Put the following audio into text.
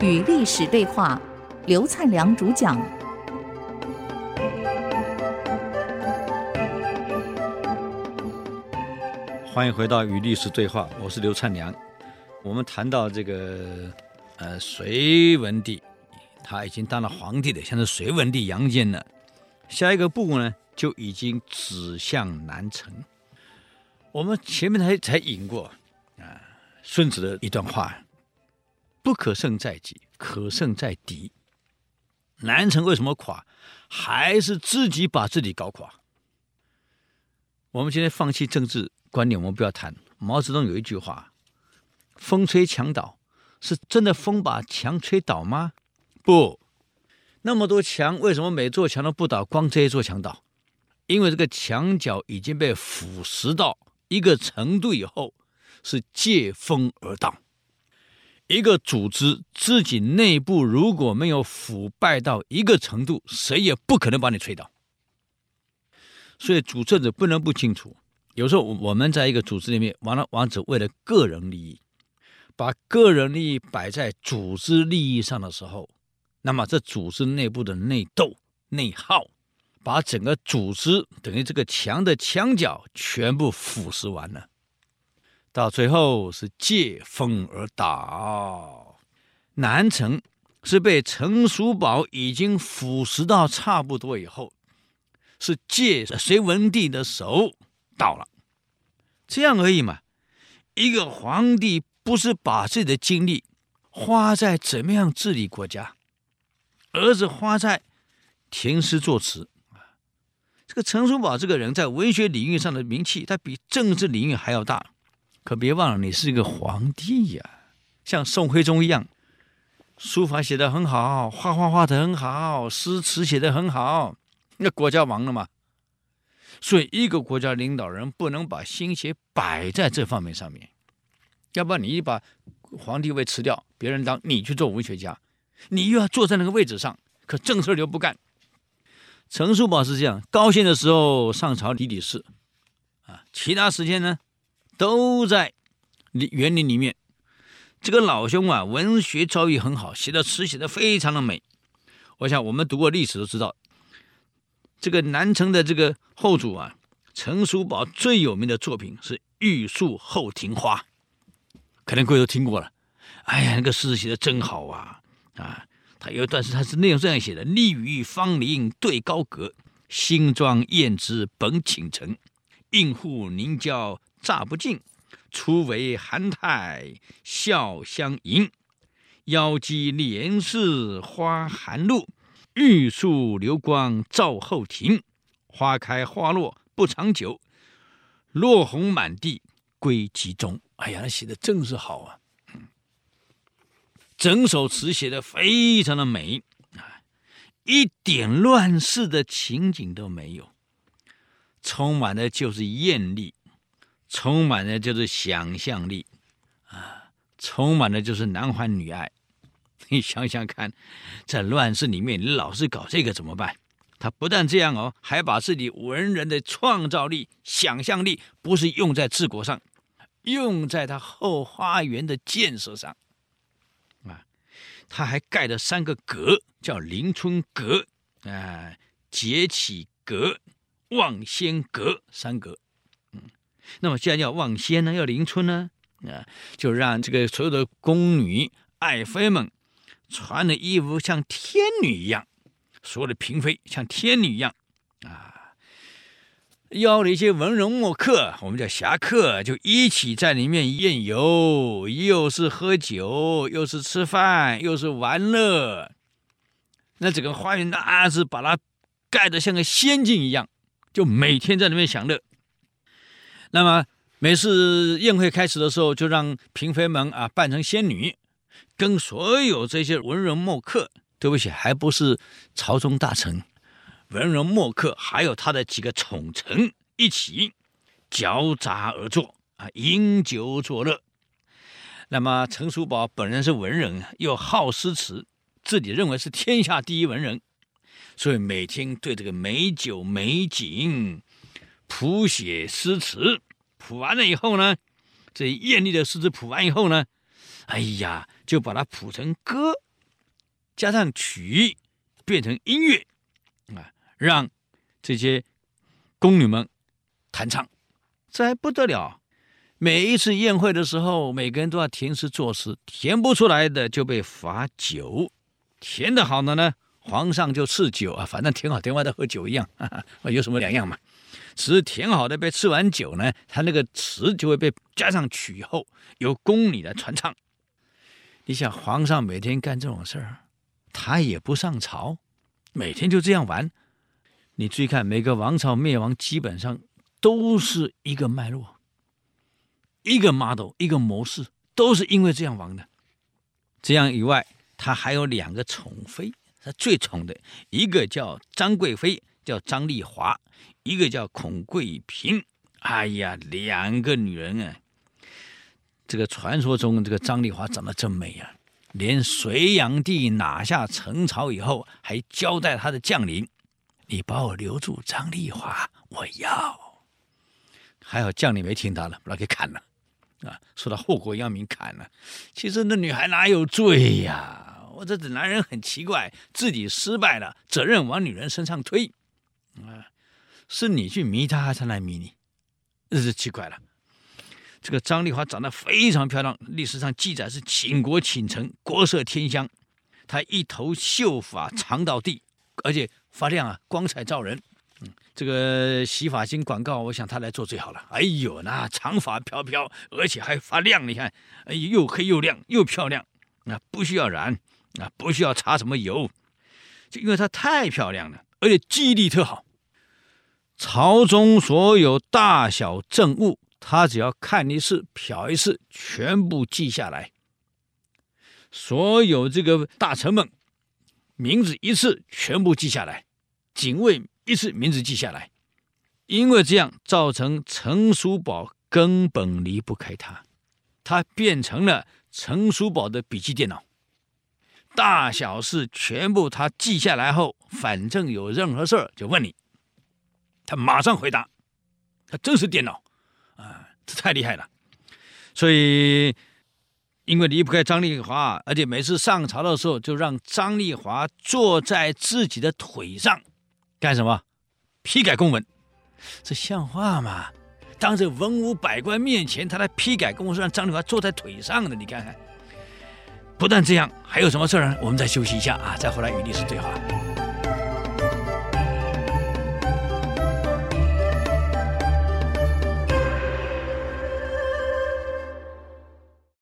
与历史对话，刘灿良主讲。欢迎回到与历史对话，我是刘灿良。我们谈到这个呃隋文帝，他已经当了皇帝了，现在隋文帝杨坚了。下一个步呢，就已经指向南陈。我们前面才才引过啊，孙子的一段话。不可胜在己，可胜在敌。南城为什么垮？还是自己把自己搞垮。我们今天放弃政治观念，我们不要谈。毛泽东有一句话：“风吹墙倒，是真的风把墙吹倒吗？不，那么多墙，为什么每座墙都不倒，光这一座墙倒？因为这个墙角已经被腐蚀到一个程度以后，是借风而倒。”一个组织自己内部如果没有腐败到一个程度，谁也不可能把你吹倒。所以主政者不能不清楚。有时候我们在一个组织里面，往往往者为了个人利益，把个人利益摆在组织利益上的时候，那么这组织内部的内斗、内耗，把整个组织等于这个墙的墙角全部腐蚀完了。到最后是借风而倒，南陈是被陈叔宝已经腐蚀到差不多以后，是借隋文帝的手倒了，这样而已嘛。一个皇帝不是把自己的精力花在怎么样治理国家，而是花在填诗作词。这个陈叔宝这个人在文学领域上的名气，他比政治领域还要大。可别忘了，你是一个皇帝呀，像宋徽宗一样，书法写得很好，画画画得很好，诗词写得很好，那国家亡了嘛。所以，一个国家领导人不能把心血摆在这方面上面，要不然你一把皇帝位辞掉，别人当，你去做文学家，你又要坐在那个位置上，可正事儿又不干。陈叔宝是这样，高兴的时候上朝理理事，啊，其他时间呢？都在园林里面。这个老兄啊，文学造诣很好，写的词写的非常的美。我想我们读过历史都知道，这个南城的这个后主啊，陈叔宝最有名的作品是《玉树后庭花》，可能各位都听过了。哎呀，那个诗写的真好啊！啊，他有一段诗，他是内容这样写的：“立于芳林对高阁，新妆燕姿本倾城，映户凝娇。”乍不尽，初为韩泰笑相迎。腰肌连似花含露，玉树流光照后庭。花开花落不长久，落红满地归集中。哎呀，写的真是好啊！整首词写的非常的美啊，一点乱世的情景都没有，充满的就是艳丽。充满的就是想象力，啊，充满的就是男欢女爱。你想想看，在乱世里面，你老是搞这个怎么办？他不但这样哦，还把自己文人的创造力、想象力，不是用在治国上，用在他后花园的建设上。啊，他还盖了三个阁，叫临春阁、啊，节起阁、望仙阁三阁。那么，既然要望仙呢，要临春呢，啊，就让这个所有的宫女、爱妃们穿的衣服像天女一样，所有的嫔妃像天女一样，啊，邀了一些文人墨客，我们叫侠客，就一起在里面宴游，又是喝酒，又是吃饭，又是玩乐。那整个花园那是把它盖得像个仙境一样，就每天在里面享乐。那么每次宴会开始的时候，就让嫔妃们啊扮成仙女，跟所有这些文人墨客，对不起，还不是朝中大臣，文人墨客还有他的几个宠臣一起交杂而坐啊，饮酒作乐。那么陈叔宝本人是文人，又好诗词，自己认为是天下第一文人，所以每天对这个美酒美景。谱写诗词，谱完了以后呢，这艳丽的诗词谱完以后呢，哎呀，就把它谱成歌加上曲，变成音乐啊，让这些宫女们弹唱，这还不得了。每一次宴会的时候，每个人都要填诗作诗，填不出来的就被罚酒，填得好的呢，皇上就赐酒啊，反正填好填坏都喝酒一样，哈 哈，有什么两样嘛？只是填好的被赐完酒呢，他那个词就会被加上曲后，由宫女来传唱。你想，皇上每天干这种事儿，他也不上朝，每天就这样玩。你注意看，每个王朝灭亡基本上都是一个脉络。一个 model，一个模式，都是因为这样亡的。这样以外，他还有两个宠妃，他最宠的一个叫张贵妃，叫张丽华；一个叫孔贵嫔。哎呀，两个女人啊！这个传说中，这个张丽华长得真美啊！连隋炀帝拿下陈朝以后，还交代他的将领：“你把我留住，张丽华，我要。”还好将领没听他的，把他给砍了。啊，说到祸国殃民砍了。其实那女孩哪有罪呀？我这这男人很奇怪，自己失败了，责任往女人身上推。啊，是你去迷他，还是来迷你？这是奇怪了。这个张丽华长得非常漂亮，历史上记载是倾国倾城，国色天香。她一头秀发长到地，而且发亮啊，光彩照人。嗯，这个洗发精广告，我想他来做最好了。哎呦，那长发飘飘，而且还发亮，你看，哎，又黑又亮又漂亮，啊，不需要染，啊，不需要擦什么油，就因为她太漂亮了，而且记忆力特好。朝中所有大小政务，他只要看一次、瞟一次，全部记下来。所有这个大臣们名字一次全部记下来，警卫。一次名字记下来，因为这样造成陈叔宝根本离不开他，他变成了陈叔宝的笔记电脑，大小事全部他记下来后，反正有任何事儿就问你，他马上回答，他真是电脑啊，这太厉害了。所以因为离不开张丽华，而且每次上朝的时候就让张丽华坐在自己的腿上。干什么？批改公文，这像话吗？当着文武百官面前，他来批改公文，让张丽华坐在腿上的，你看看。不但这样，还有什么事儿呢？我们再休息一下啊，再回来与历史对话。